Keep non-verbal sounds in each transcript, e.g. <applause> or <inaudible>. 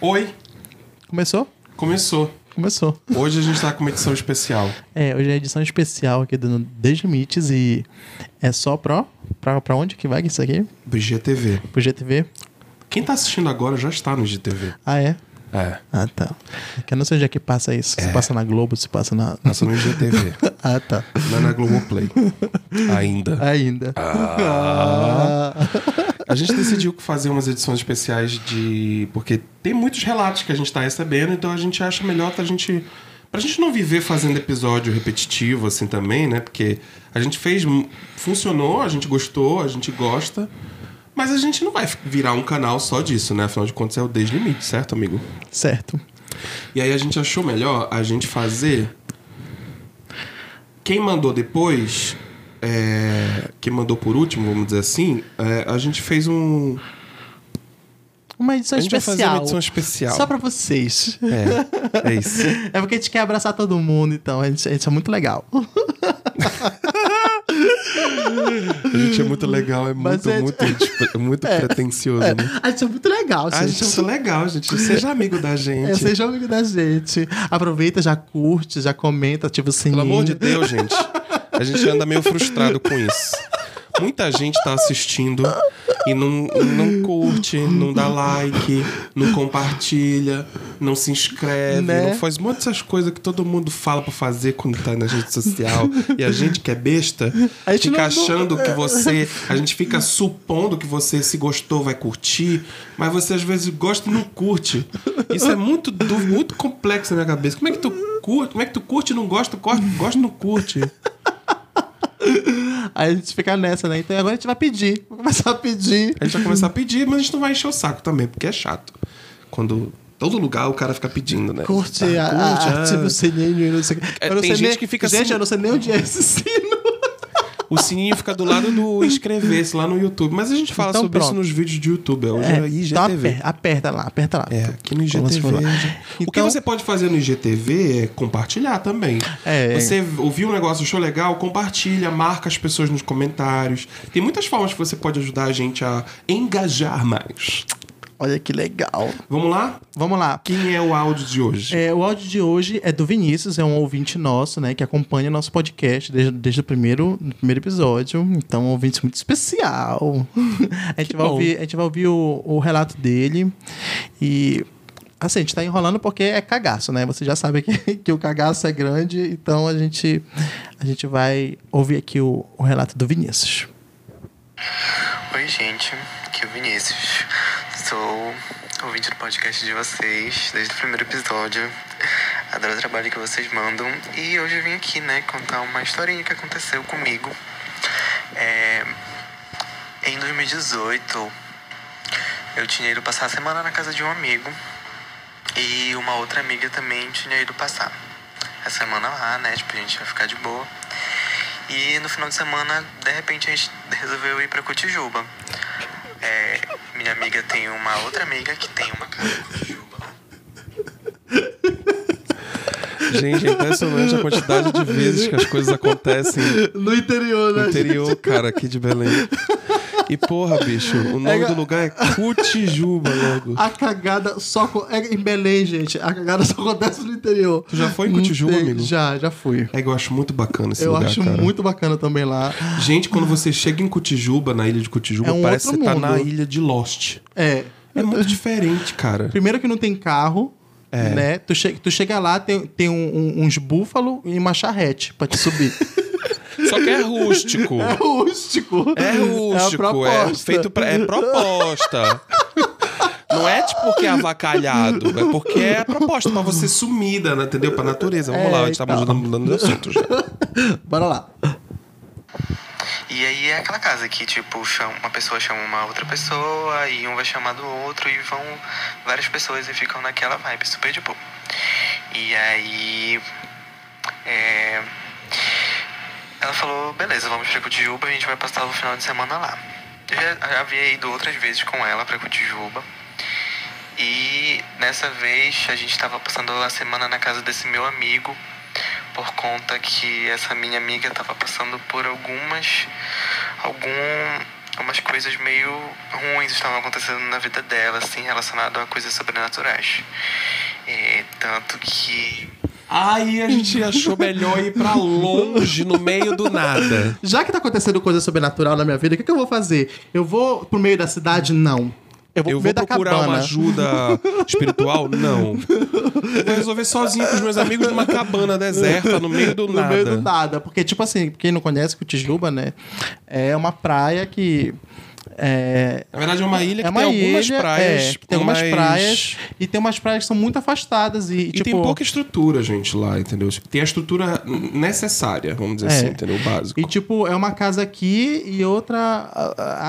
Oi, Começou? começou. Começou. Hoje a gente tá com uma edição especial. É, hoje é edição especial aqui do Deslimites e é só pra, pra, pra onde que vai isso aqui? Do IGTV. Pro GTV? Quem tá assistindo agora já está no IGTV. Ah, é? É, Ah, tá. Que eu não sei onde é que passa isso. Se passa na Globo, se passa na... passa no IGTV. <laughs> ah, tá. não é na Globoplay. <laughs> Ainda. Ainda. Ah. A gente decidiu fazer umas edições especiais de. Porque tem muitos relatos que a gente tá recebendo, então a gente acha melhor pra gente. Pra gente não viver fazendo episódio repetitivo assim também, né? Porque a gente fez. Funcionou, a gente gostou, a gente gosta. Mas a gente não vai virar um canal só disso, né? Afinal de contas é o Deslimite, certo, amigo? Certo. E aí a gente achou melhor a gente fazer. Quem mandou depois, é, quem mandou por último, vamos dizer assim, é, a gente fez um. Uma edição A gente vai fazer especial. uma edição especial. Só pra vocês. É, é isso. <laughs> É porque a gente quer abraçar todo mundo, então. A gente, a gente é muito legal. <laughs> <laughs> A gente é muito legal, é Mas muito, é- muito, tipo, é muito pretencioso, né? A gente é muito legal, A gente é muito legal, gente. Seja amigo da gente. É, seja amigo da gente. Aproveita, já curte, já comenta, ativa o sininho. Pelo amor de Deus, gente. A gente anda meio frustrado com isso. Muita gente tá assistindo e não, não curte, não dá like, não compartilha, não se inscreve, Né? não faz muitas dessas coisas que todo mundo fala pra fazer quando tá na rede social. E a gente que é besta, A gente fica não- achando que você. A gente fica supondo que você, se gostou, vai curtir, mas você às vezes gosta e não curte. Isso é muito, muito complexo na minha cabeça. Como é que tu curte? Como é que tu curte e não? Gosta, gosta e não curte? Aí a gente fica nessa, né? Então agora a gente vai pedir. Vou começar a pedir. A gente vai começar a pedir, mas a gente não vai encher o saco também, porque é chato. Quando todo lugar o cara fica pedindo, né? Curte, Ah, a, curte, a, ah. ativa o sininho, não sei o que. É, Eu não tem sei gente nem- que fica Gente, assim- eu não sei nem onde é esse <laughs> sino. O sininho fica do lado do <laughs> inscrever-se lá no YouTube. Mas a gente fala Então sobre pronto. isso nos vídeos de YouTube. Hoje é, então IGTV. aperta, aperta lá, aperta lá. É, aqui no IGTV. lá. O que Então- você pode fazer no IGTV é compartilhar também. É. Você ouviu um negócio, achou legal, compartilha, marca as pessoas nos comentários. Tem muitas formas que você pode ajudar a gente a engajar mais. Olha que legal. Vamos lá? Vamos lá. Quem é o áudio de hoje? É, o áudio de hoje é do Vinícius, é um ouvinte nosso, né? Que acompanha nosso podcast desde, desde o primeiro, primeiro episódio. Então, um ouvinte muito especial. <laughs> a, gente Que vai bom. ouvir, a gente vai ouvir o, o relato dele. E. Assim, a gente tá enrolando porque é cagaço, né? Você já sabe que, <laughs> que o cagaço é grande, então a gente, a gente vai ouvir aqui o, o relato do Vinícius. Oi, gente, aqui é o Vinícius. Sou ouvinte do podcast de vocês desde o primeiro episódio. Adoro o trabalho que vocês mandam. E hoje eu vim aqui, né, contar uma historinha que aconteceu comigo. É, Em 2018, eu tinha ido passar a semana na casa de um amigo. E uma outra amiga também tinha ido passar a semana lá, né? Tipo, a gente ia ficar de boa. E no final de semana, de repente, a gente resolveu ir pra Cotijuba. Minha amiga tem uma outra amiga que tem uma casa em Cotijuba. Gente, é impressionante a quantidade de vezes que as coisas acontecem No interior, no interior, cara, aqui de Belém. E porra, bicho, o nome É, do lugar é Cutijuba, logo. A cagada só. É em Belém, gente. A cagada só acontece no interior. Tu já foi em Não tem- amigo? Já, já fui. É que eu acho muito bacana esse eu lugar, acho cara. muito bacana também lá. Gente, quando você chega em Cotijuba, na ilha de Cotijuba, É um parece que você tá mundo. na ilha de Lost. É. É muito diferente, cara. Primeiro que não tem carro. É. Né? Tu, che tu chega lá, tem, tem um- um- uns búfalo e uma charrete pra te subir. <laughs> Só que é rústico. é rústico. É É rústico, é, proposta. feito pra, é proposta. Não é tipo porque é avacalhado, é porque é proposta pra você sumida, né, entendeu? Pra natureza. Vamos É, lá, a gente tá mudando, mudando de assunto já. Bora lá. E aí é aquela casa que, tipo, chama, uma pessoa chama uma outra pessoa e um vai chamar do outro e vão várias pessoas e ficam naquela vibe super de boa. E aí. É, ela falou, beleza, vamos pra Cotijuba, a gente vai passar o final de semana lá. Eu já, havia ido outras vezes com ela pra Cotijuba. E nessa vez a gente estava passando a semana na casa desse meu amigo por conta que essa minha amiga estava passando por algumas algum umas coisas meio ruins estavam acontecendo na vida dela, assim, relacionado a coisas sobrenaturais. É, tanto que Aí a gente achou melhor ir pra longe, no meio do nada. Já que tá acontecendo coisa sobrenatural na minha vida, o que, que eu vou fazer? Eu vou pro meio da cidade? Não. Eu vou Eu vou procurar cabana. uma ajuda espiritual? Não. Eu vou resolver sozinho com os meus amigos numa cabana deserta, no meio do <laughs> no nada. meio do nada. Porque, tipo assim, quem não conhece Cotijuba, né? É uma praia que. É, Na verdade, é uma ilha que é uma tem algumas ilha, praias. é, tem algumas mais- praias e tem umas praias que são muito afastadas e, E tipo, tem pouca estrutura, gente, lá, entendeu? Tem a estrutura necessária, vamos dizer É. assim, entendeu? O básico. E tipo, é uma casa aqui e outra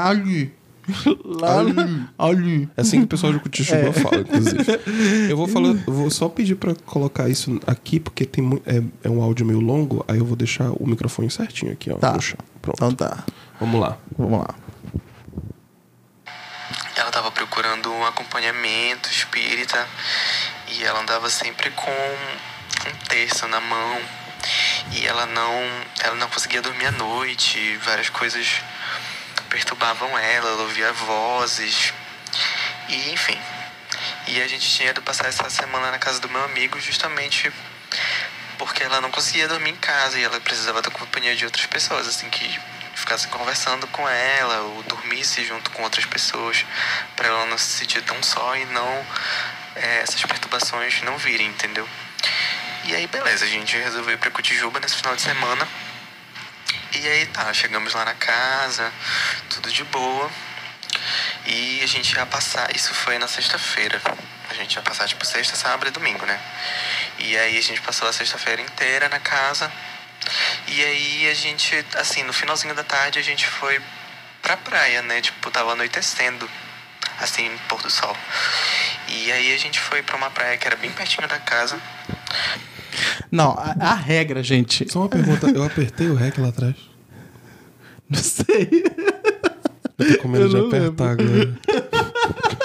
ali. <laughs> Lá ali. ali. É assim que o pessoal de Cutijuba fala, inclusive. Eu vou falar, eu vou só pedir pra colocar isso aqui, porque tem é, é um áudio meio longo, aí eu vou deixar o microfone certinho aqui, ó, Tá. Pronto. Então tá. Vamos lá. Vamos lá. ela estava procurando um acompanhamento espírita e ela andava sempre com um terço na mão e ela não ela não conseguia dormir à noite várias coisas perturbavam ela ela ouvia vozes e enfim. E a gente tinha ido passar essa semana na casa do meu amigo justamente porque ela não conseguia dormir em casa e ela precisava da companhia de outras pessoas, assim, que ficassem conversando com ela ou dormisse junto com outras pessoas, para ela não se sentir tão só e não é, essas perturbações não virem, entendeu? E aí, beleza, a gente resolveu ir pra Cotijuba nesse final de semana. E aí tá, chegamos lá na casa, tudo de boa. E a gente ia passar, isso foi na sexta-feira. A gente ia passar tipo sexta, sábado e domingo, né? E aí a gente passou a sexta-feira inteira na casa. E aí a gente, assim, no finalzinho da tarde a gente foi pra praia, né? Tipo, tava anoitecendo, assim, pôr do sol. E aí a gente foi pra uma praia que era bem pertinho da casa. Não, a, a regra, gente. Só uma pergunta, eu apertei o REC lá atrás? Não sei. Eu tô com medo de não apertar agora. <laughs>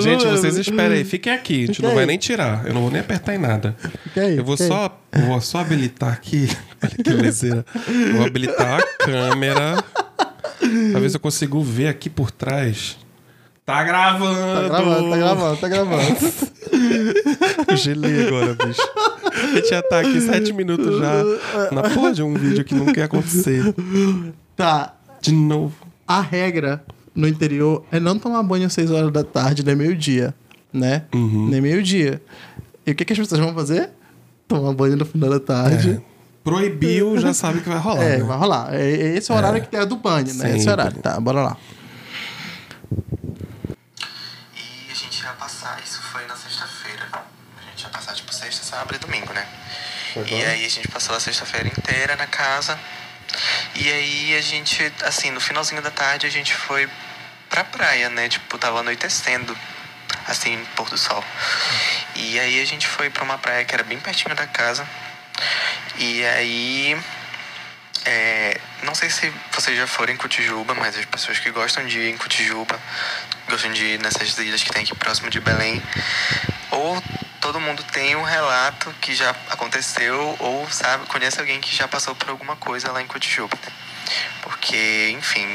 Gente, vocês esperem aí, fiquem aqui, a gente não vai nem tirar. Eu não vou nem apertar em nada. Aí, Eu vou só, vou só habilitar aqui. <laughs> Olha que belezeira. Eu Vou habilitar a câmera. Pra ver se eu consigo ver aqui por trás. Tá gravando! Tá gravando, tá gravando, tá gravando. Eu <laughs> gelei agora, bicho. A gente já tá aqui sete minutos já. Na porra de um vídeo que não quer acontecer. Tá. De novo. A regra no interior é não tomar banho às 6 horas da tarde, nem meio-dia, né? Uhum. Nem meio-dia. E o que, que as pessoas vão fazer? Tomar banho no final da tarde. Proibiu, já sabe que vai rolar. É, né? vai rolar. É, é esse o horário que é do banho, né? Esse Sempre. horário. Tá, bora lá. E a gente ia passar, isso foi na sexta-feira. A gente ia passar tipo sexta, sábado e domingo, né? E aí a gente passou a sexta-feira inteira na casa. E aí a gente, assim, no finalzinho da tarde a gente foi pra praia, né? Tipo, tava anoitecendo, assim, pôr do sol. E aí a gente foi pra uma praia que era bem pertinho da casa. E aí. é, não sei se vocês já foram em Cotijuba, mas as pessoas que gostam de ir em Cotijuba, gostam de ir nessas ilhas que tem aqui próximo de Belém, ou todo mundo tem um relato que já aconteceu, ou sabe, conhece alguém que já passou por alguma coisa lá em Cotijuba. Porque, enfim,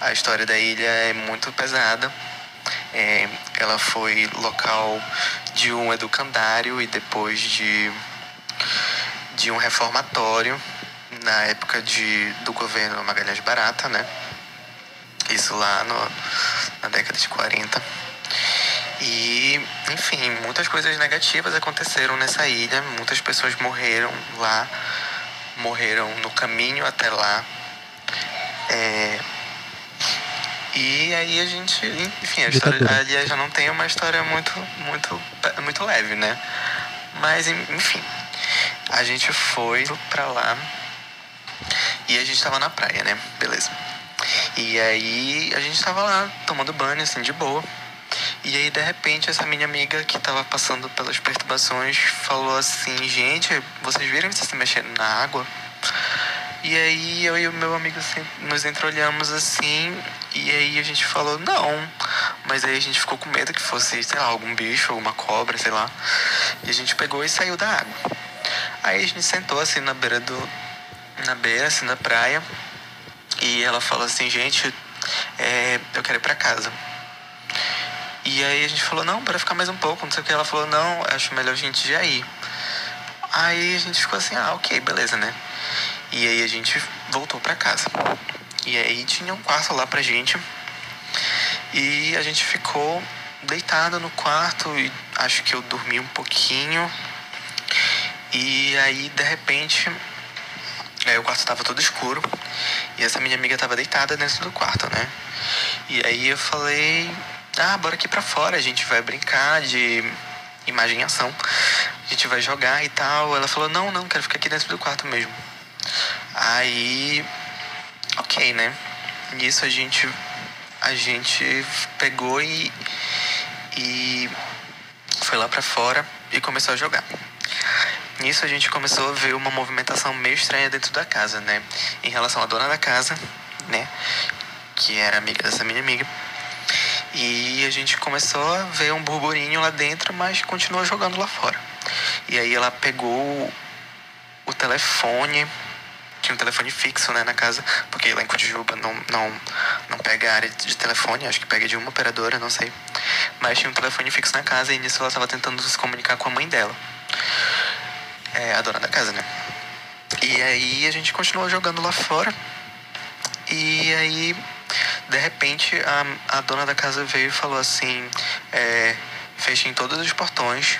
a história da ilha é muito pesada. É, ela foi local de um educandário e depois de, de um reformatório na época de, do governo Magalhães Barata, né? Isso lá no, na década de 40. E, enfim, muitas coisas negativas aconteceram nessa ilha. Muitas pessoas morreram lá, morreram no caminho até lá. É, e aí a gente, enfim, a história ali já não tem uma história muito, muito, muito leve, né? Mas, enfim, a gente foi pra lá e a gente tava na praia, né? Beleza. E aí a gente tava lá tomando banho, assim, de boa. E aí, de repente, essa minha amiga que tava passando pelas perturbações falou assim: Gente, vocês viram você se mexendo na água? E aí eu e o meu amigo assim, nos entreolhamos assim, e aí a gente falou, não. Mas aí a gente ficou com medo que fosse, sei lá, algum bicho, alguma cobra, sei lá. E a gente pegou e saiu da água. Aí a gente sentou assim na beira do. Na beira, assim, da praia. E E ela falou assim, gente, é, eu quero ir pra casa. E aí a gente falou, não, para ficar mais um pouco, não sei o que. Ela falou, não, acho melhor a gente já ir. Aí a gente ficou assim, ah, ok, beleza, né? E aí a gente voltou pra casa. E aí tinha um quarto lá pra gente. E a gente ficou deitado no quarto e acho que eu dormi um pouquinho. E aí, de repente, aí o quarto tava todo escuro. E essa minha amiga tava deitada dentro do quarto, né? E aí eu falei, ah, bora aqui pra fora, a gente vai brincar de imagem e ação. A gente vai jogar e tal. Ela falou, não, não, quero ficar aqui dentro do quarto mesmo. Aí, ok, né? Nisso a gente, a gente pegou e, e foi lá pra fora e começou a jogar. Nisso a gente começou a ver uma movimentação meio estranha dentro da casa, né? Em relação à dona da casa, né? Que era amiga dessa minha amiga. E a gente começou a ver um burburinho lá dentro, mas continuou jogando lá fora. E aí ela pegou o telefone, tinha um telefone fixo né, na casa, porque lá em Cotijuba não, não, não pega área de telefone, acho que pega de uma operadora, não sei. Mas tinha um telefone fixo na casa e nisso ela estava tentando se comunicar com a mãe dela. É, a dona da casa, né? E aí a gente continuou jogando lá fora. E aí, de repente, a, a dona da casa veio e falou assim: é, fechem todos os portões,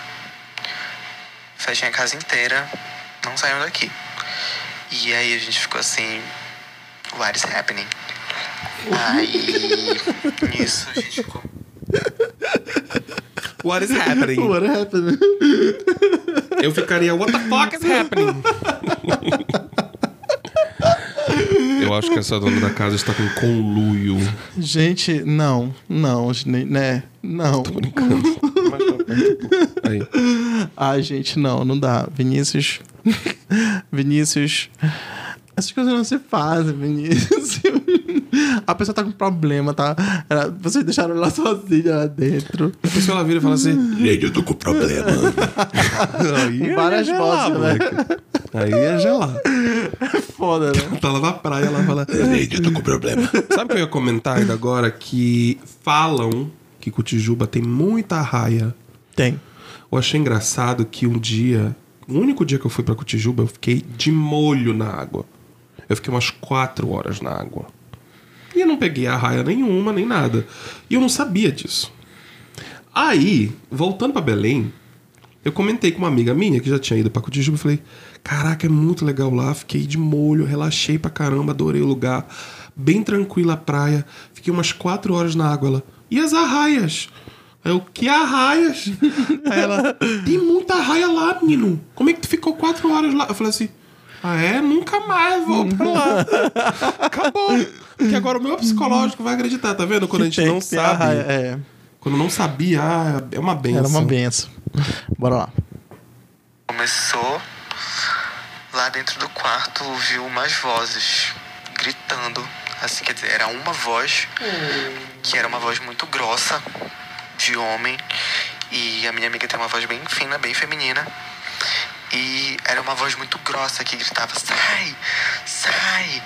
fechem a casa inteira, não saiam daqui. E aí a gente ficou assim: what is happening? Aí, <laughs> nisso a gente ficou. What is happening? What happened? Eu ficaria, what the fuck is happening? <laughs> Eu acho que essa dona da casa está com conluio. Gente, não, não, né? Não. Tô brincando. Aí. Ai, gente, não, não dá. Vinícius. Vinícius. Essas coisas não se fazem, Vinícius. A pessoa tá com problema, tá? Ela- vocês deixaram ela sozinha lá dentro. A pessoa ela vira e fala assim: Gente, eu tô com problema. Aí Várias é gelar, vozes, né? Aí é gelar. <laughs> Foda, né? Tá lá na praia, ela fala: Gente, eu tô com problema. <laughs> Sabe o que eu ia comentar ainda agora? Que falam que Cotijuba tem muita raia. Tem. Eu achei engraçado que um dia, o único dia que eu fui pra Cotijuba, eu fiquei de molho na água. Eu fiquei umas quatro horas na água. E eu não peguei a raia nenhuma, nem nada. E eu não sabia disso. Aí, voltando pra Belém, eu comentei com uma amiga minha que já tinha ido pra Cotijuba e falei: Caraca, é muito legal lá. Fiquei de molho, relaxei pra caramba, adorei o lugar. Bem tranquila a praia. Fiquei umas quatro horas na água. Ela, e as arraias? Aí Eu, que arraias? Aí ela, tem muita arraia lá, menino. Como é que tu ficou quatro horas lá? Eu falei assim, ah é? Nunca mais vou pra lá. Acabou. Porque agora o meu psicológico vai acreditar, tá vendo? Quando a gente não sabe. raia, É, Quando não sabia, ah, é uma benção. era uma benção. Bora lá. Começou lá dentro do quarto, ouviu umas vozes gritando. Assim, quer dizer, era uma voz que era uma voz muito grossa de homem. E a minha amiga tem uma voz bem fina, bem feminina. E era uma voz muito grossa que gritava: sai, sai.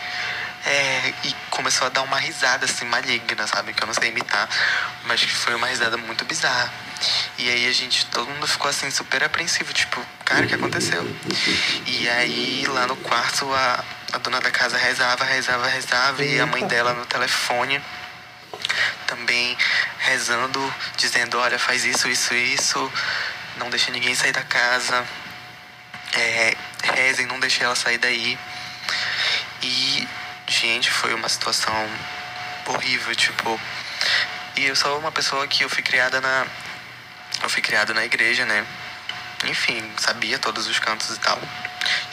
É, e começou a dar uma risada assim maligna, sabe? Que eu não sei imitar, mas foi uma risada muito bizarra. E aí a gente, todo mundo ficou assim super apreensivo, tipo, cara, o que aconteceu? E aí lá no quarto a, a dona da casa rezava, rezava, rezava, e a mãe dela no telefone também rezando, dizendo, olha, faz isso, isso, isso, não deixa ninguém sair da casa, é, rezem, não deixe ela sair daí. E, gente, foi uma situação horrível, tipo. E eu sou uma pessoa que eu fui criada na. Eu fui criado na igreja, né? Enfim, sabia todos os cantos e tal.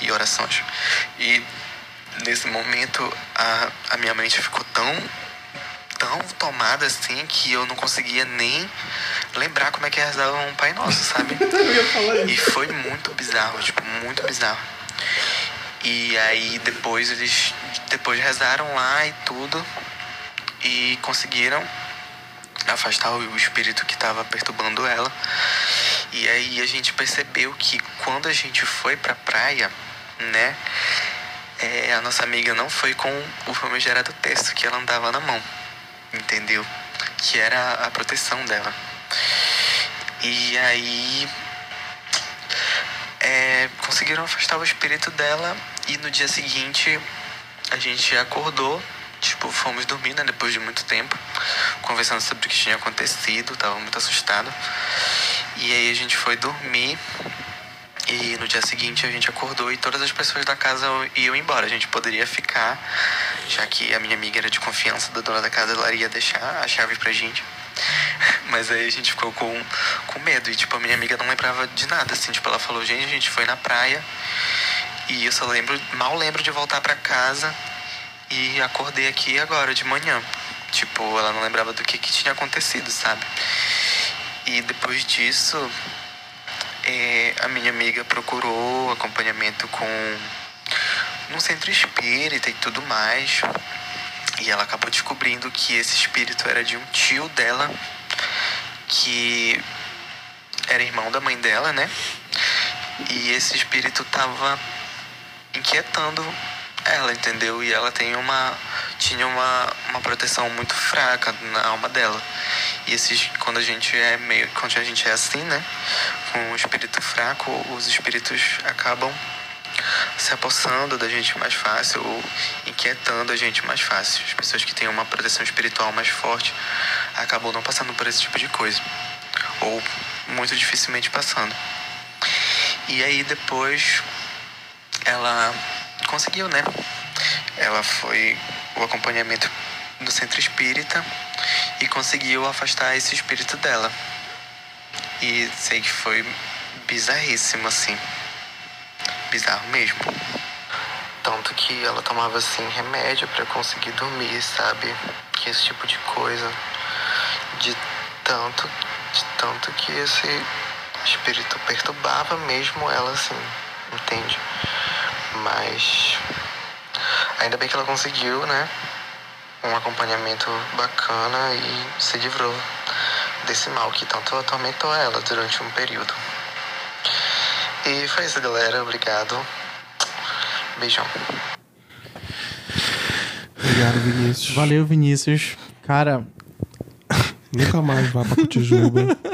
E orações. E nesse momento a, a minha mente ficou tão. tão tomada assim que eu não conseguia nem lembrar como é que rezava um Pai Nosso, sabe? <laughs> E foi muito bizarro, tipo, muito bizarro. E aí depois eles depois rezaram lá e tudo e conseguiram afastar o espírito que estava perturbando ela. E aí a gente percebeu que quando a gente foi pra praia, né, é, a nossa amiga não foi com o famigerado texto que ela andava na mão, entendeu? Que era a proteção dela. E aí é, conseguiram afastar o espírito dela e no dia seguinte a gente acordou, tipo, fomos dormir, né, depois de muito tempo, conversando sobre o que tinha acontecido, tava muito assustado. E aí a gente foi dormir e no dia seguinte a gente acordou e todas as pessoas da casa iam embora. A gente poderia ficar, já que a minha amiga era de confiança da dona da casa, ela ia deixar a chave pra gente. <laughs> Mas aí a gente ficou com, com medo. E, tipo, a minha amiga não lembrava de nada, assim. Tipo, ela falou, gente, a gente foi na praia. E eu só lembro, mal lembro de voltar pra casa. E acordei aqui agora, de manhã. Tipo, ela não lembrava do que, que tinha acontecido, sabe? E depois disso, é, a minha amiga procurou acompanhamento com um centro espírita e tudo mais. E ela acabou descobrindo que esse espírito era de um tio dela, que era irmão da mãe dela, né? E esse espírito tava inquietando ela, entendeu? E ela tem uma tinha uma, uma proteção muito fraca na alma dela. E esses quando a gente é meio quando a gente é assim, né? Com um espírito fraco, os espíritos acabam se apossando da gente mais fácil ou inquietando a gente mais fácil. As pessoas que têm uma proteção espiritual mais forte acabam não passando por esse tipo de coisa. Ou muito dificilmente passando. E aí depois ela conseguiu, né? Ela foi o acompanhamento do centro espírita e conseguiu afastar esse espírito dela. E sei que foi bizarríssimo, assim bizarro mesmo. Tanto que ela tomava assim remédio para conseguir dormir, sabe? Que esse tipo de coisa. De tanto, de tanto que esse espírito perturbava mesmo ela assim, entende? Mas ainda bem que ela conseguiu, né? Um acompanhamento bacana e se livrou desse mal que tanto atormentou ela durante um período. E foi isso, galera. Obrigado. Beijão. Obrigado, Vinícius. Valeu, Vinícius. Cara, Nunca mais vá pra Cotijuba. <laughs>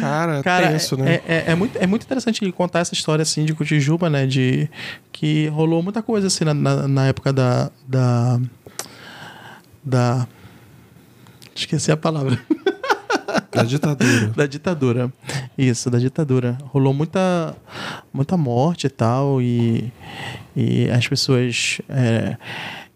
Cara, Cara, tenso, né? é, é, é muito, é muito interessante ele contar essa história assim de Cotijuba, né? De que rolou muita coisa assim na, na, na época da, da. Da. Esqueci a palavra. Da ditadura. <laughs> da ditadura. Isso, da ditadura. Rolou muita, muita morte e tal, e, e as pessoas é,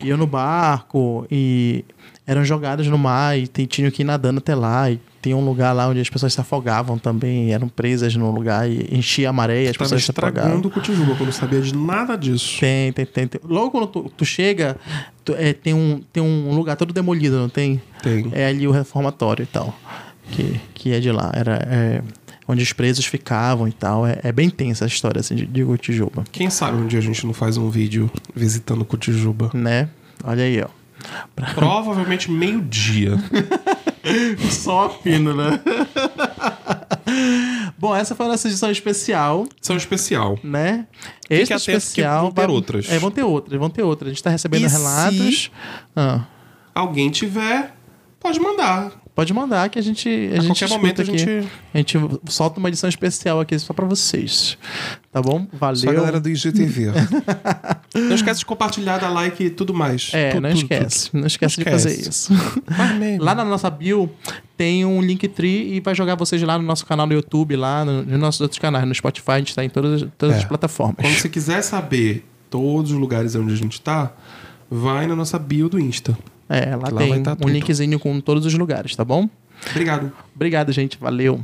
iam no barco e eram jogadas no mar e tinham que ir nadando até lá. E tem um lugar lá onde as pessoas se afogavam também, eram presas no lugar e enchia a maré e as pessoas se afogavam. o Cotijuba, eu não sabia de nada disso. Tem, tem, tem, tem. Logo quando tu, tu chega, tu- é, tem, um, tem um lugar todo demolido, não tem? Tem. É ali o reformatório e tal. Que, que é de lá. Era é, onde os presos ficavam e tal. É, é bem tensa a história assim, de, de Cotijuba, Quem sabe um dia a gente não faz um vídeo visitando Cotijuba. né? Olha aí, ó. Provavelmente meio-dia. <laughs> Só fino, né? Bom, essa foi a nossa edição especial, São especial. né? Esse especial. vão ter vai- outras. É, vão ter outras, vão ter outras. A gente tá recebendo E relatos. Ah, Alguém tiver, pode mandar. Pode mandar que a gente. A, A gente qualquer momento a aqui. gente. A gente solta uma edição especial aqui só pra vocês. Tá bom? Valeu. Só a galera do IGTV. <laughs> não esquece de compartilhar, dar like e tudo mais. É, Tudo, não tudo, esquece. Não esquece Não de fazer esquece. isso. tudo. Lá na nossa bio tem um Linktree e vai jogar vocês lá no nosso canal no YouTube, lá no- nos nossos outros canais, no Spotify, a gente tá em todas, todas É. as plataformas. Quando você quiser saber todos os lugares onde a gente tá, vai na nossa bio do Insta. É, lá, Lá tem tá um linkzinho com todos os lugares, tá bom? Obrigado. Obrigado, gente. Valeu.